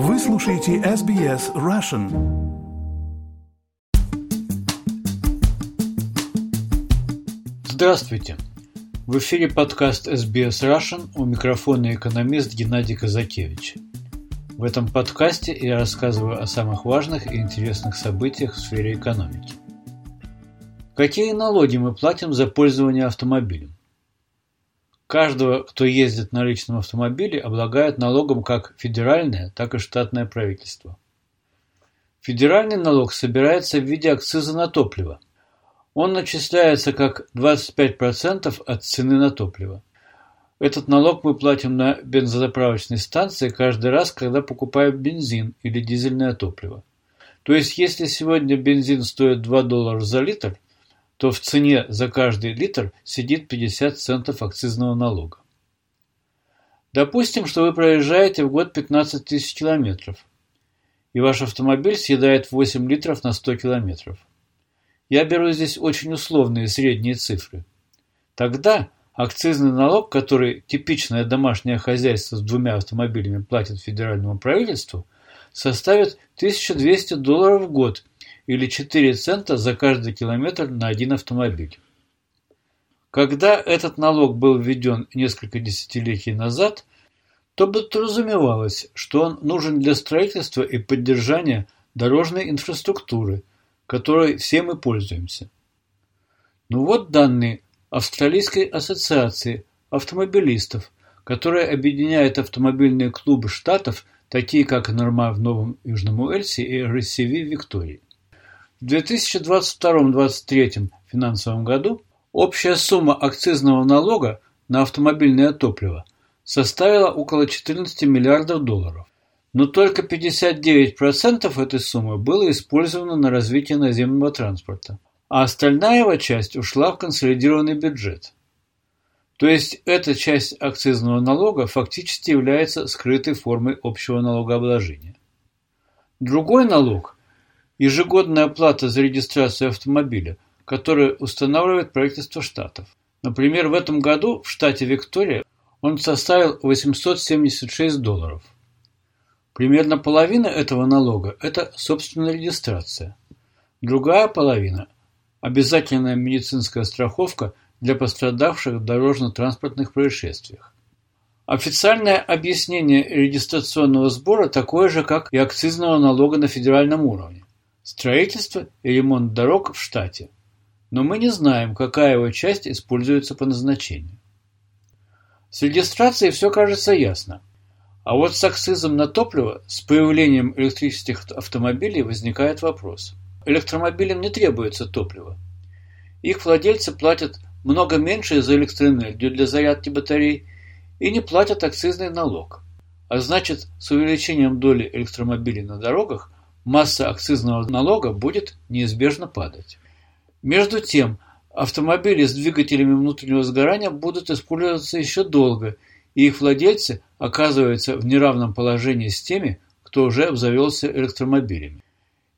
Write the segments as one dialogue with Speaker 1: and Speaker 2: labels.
Speaker 1: Вы слушаете SBS Russian.
Speaker 2: Здравствуйте! В эфире подкаст SBS Russian у микрофона экономист Геннадий Казакевич. В этом подкасте я рассказываю о самых важных и интересных событиях в сфере экономики. Какие налоги мы платим за пользование автомобилем? Каждого, кто ездит на личном автомобиле, облагают налогом как федеральное, так и штатное правительство. Федеральный налог собирается в виде акциза на топливо. Он начисляется как 25% от цены на топливо. Этот налог мы платим на бензозаправочной станции каждый раз, когда покупаем бензин или дизельное топливо. То есть, если сегодня бензин стоит 2 доллара за литр, то в цене за каждый литр сидит 50 центов акцизного налога. Допустим, что вы проезжаете в год 15 тысяч километров, и ваш автомобиль съедает 8 литров на 100 километров. Я беру здесь очень условные средние цифры. Тогда акцизный налог, который типичное домашнее хозяйство с двумя автомобилями платит федеральному правительству, составит 1200 долларов в год или 4 цента за каждый километр на один автомобиль. Когда этот налог был введен несколько десятилетий назад, то подразумевалось, что он нужен для строительства и поддержания дорожной инфраструктуры, которой все мы пользуемся. Ну вот данные Австралийской ассоциации автомобилистов, которая объединяет автомобильные клубы штатов, такие как Норма в Новом Южном Уэльсе и РСВ в Виктории. В 2022-2023 финансовом году общая сумма акцизного налога на автомобильное топливо составила около 14 миллиардов долларов. Но только 59% этой суммы было использовано на развитие наземного транспорта, а остальная его часть ушла в консолидированный бюджет. То есть эта часть акцизного налога фактически является скрытой формой общего налогообложения. Другой налог – ежегодная оплата за регистрацию автомобиля, которую устанавливает правительство штатов. Например, в этом году в штате Виктория он составил 876 долларов. Примерно половина этого налога – это собственная регистрация. Другая половина – обязательная медицинская страховка для пострадавших в дорожно-транспортных происшествиях. Официальное объяснение регистрационного сбора такое же, как и акцизного налога на федеральном уровне строительство и ремонт дорог в штате, но мы не знаем, какая его часть используется по назначению. С регистрацией все кажется ясно. А вот с акцизом на топливо, с появлением электрических автомобилей возникает вопрос. Электромобилям не требуется топливо. Их владельцы платят много меньше за электроэнергию для зарядки батарей и не платят акцизный налог. А значит, с увеличением доли электромобилей на дорогах масса акцизного налога будет неизбежно падать. Между тем, автомобили с двигателями внутреннего сгорания будут использоваться еще долго, и их владельцы оказываются в неравном положении с теми, кто уже обзавелся электромобилями.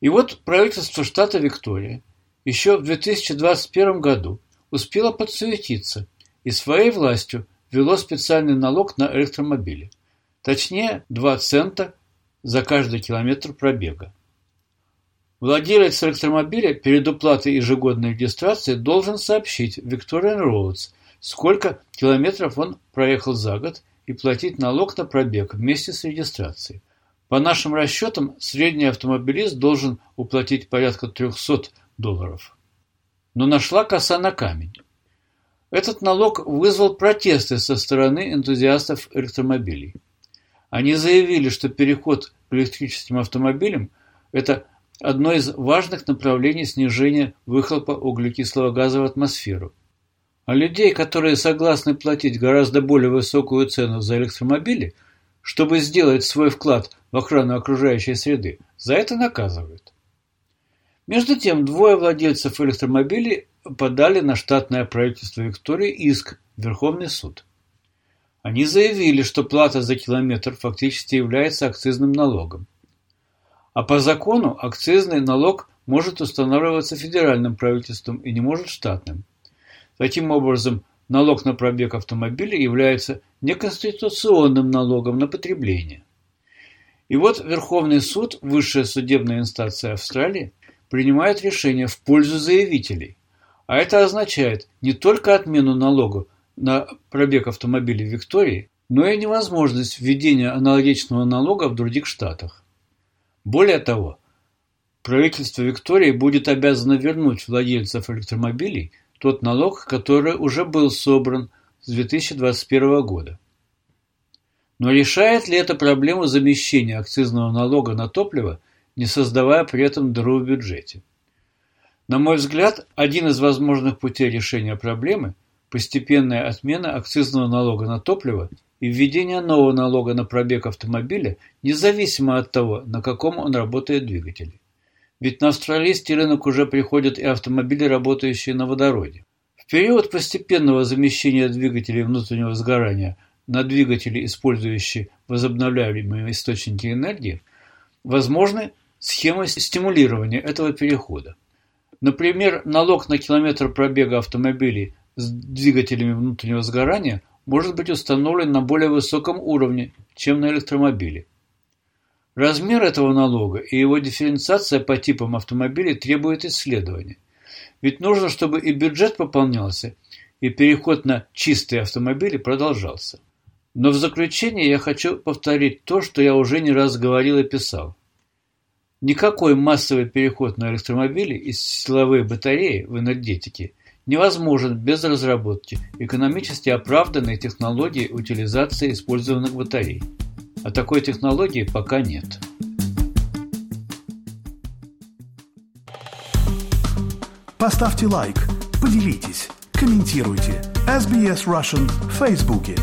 Speaker 2: И вот правительство штата Виктория еще в 2021 году успело подсуетиться и своей властью ввело специальный налог на электромобили. Точнее, 2 цента за каждый километр пробега. Владелец электромобиля перед уплатой ежегодной регистрации должен сообщить Victorian Roads, сколько километров он проехал за год и платить налог на пробег вместе с регистрацией. По нашим расчетам, средний автомобилист должен уплатить порядка 300 долларов. Но нашла коса на камень. Этот налог вызвал протесты со стороны энтузиастов электромобилей. Они заявили, что переход к электрическим автомобилям – это одно из важных направлений снижения выхлопа углекислого газа в атмосферу. А людей, которые согласны платить гораздо более высокую цену за электромобили, чтобы сделать свой вклад в охрану окружающей среды, за это наказывают. Между тем, двое владельцев электромобилей подали на штатное правительство Виктории иск в Верховный суд. Они заявили, что плата за километр фактически является акцизным налогом. А по закону акцизный налог может устанавливаться федеральным правительством и не может штатным. Таким образом, налог на пробег автомобиля является неконституционным налогом на потребление. И вот Верховный суд, высшая судебная инстанция Австралии, принимает решение в пользу заявителей. А это означает не только отмену налога на пробег автомобилей в Виктории, но и невозможность введения аналогичного налога в других штатах. Более того, правительство Виктории будет обязано вернуть владельцев электромобилей тот налог, который уже был собран с 2021 года. Но решает ли это проблему замещения акцизного налога на топливо, не создавая при этом дыру в бюджете? На мой взгляд, один из возможных путей решения проблемы – постепенная отмена акцизного налога на топливо и введение нового налога на пробег автомобиля, независимо от того, на каком он работает двигателе. Ведь на австралийский рынок уже приходят и автомобили, работающие на водороде. В период постепенного замещения двигателей внутреннего сгорания на двигатели, использующие возобновляемые источники энергии, возможны схемы стимулирования этого перехода. Например, налог на километр пробега автомобилей с двигателями внутреннего сгорания может быть установлен на более высоком уровне, чем на электромобиле. Размер этого налога и его дифференциация по типам автомобилей требует исследования. Ведь нужно, чтобы и бюджет пополнялся, и переход на чистые автомобили продолжался. Но в заключение я хочу повторить то, что я уже не раз говорил и писал. Никакой массовый переход на электромобили и силовые батареи в энергетике невозможен без разработки экономически оправданной технологии утилизации использованных батарей. А такой технологии пока нет.
Speaker 1: Поставьте лайк, поделитесь, комментируйте. SBS Russian в Фейсбуке.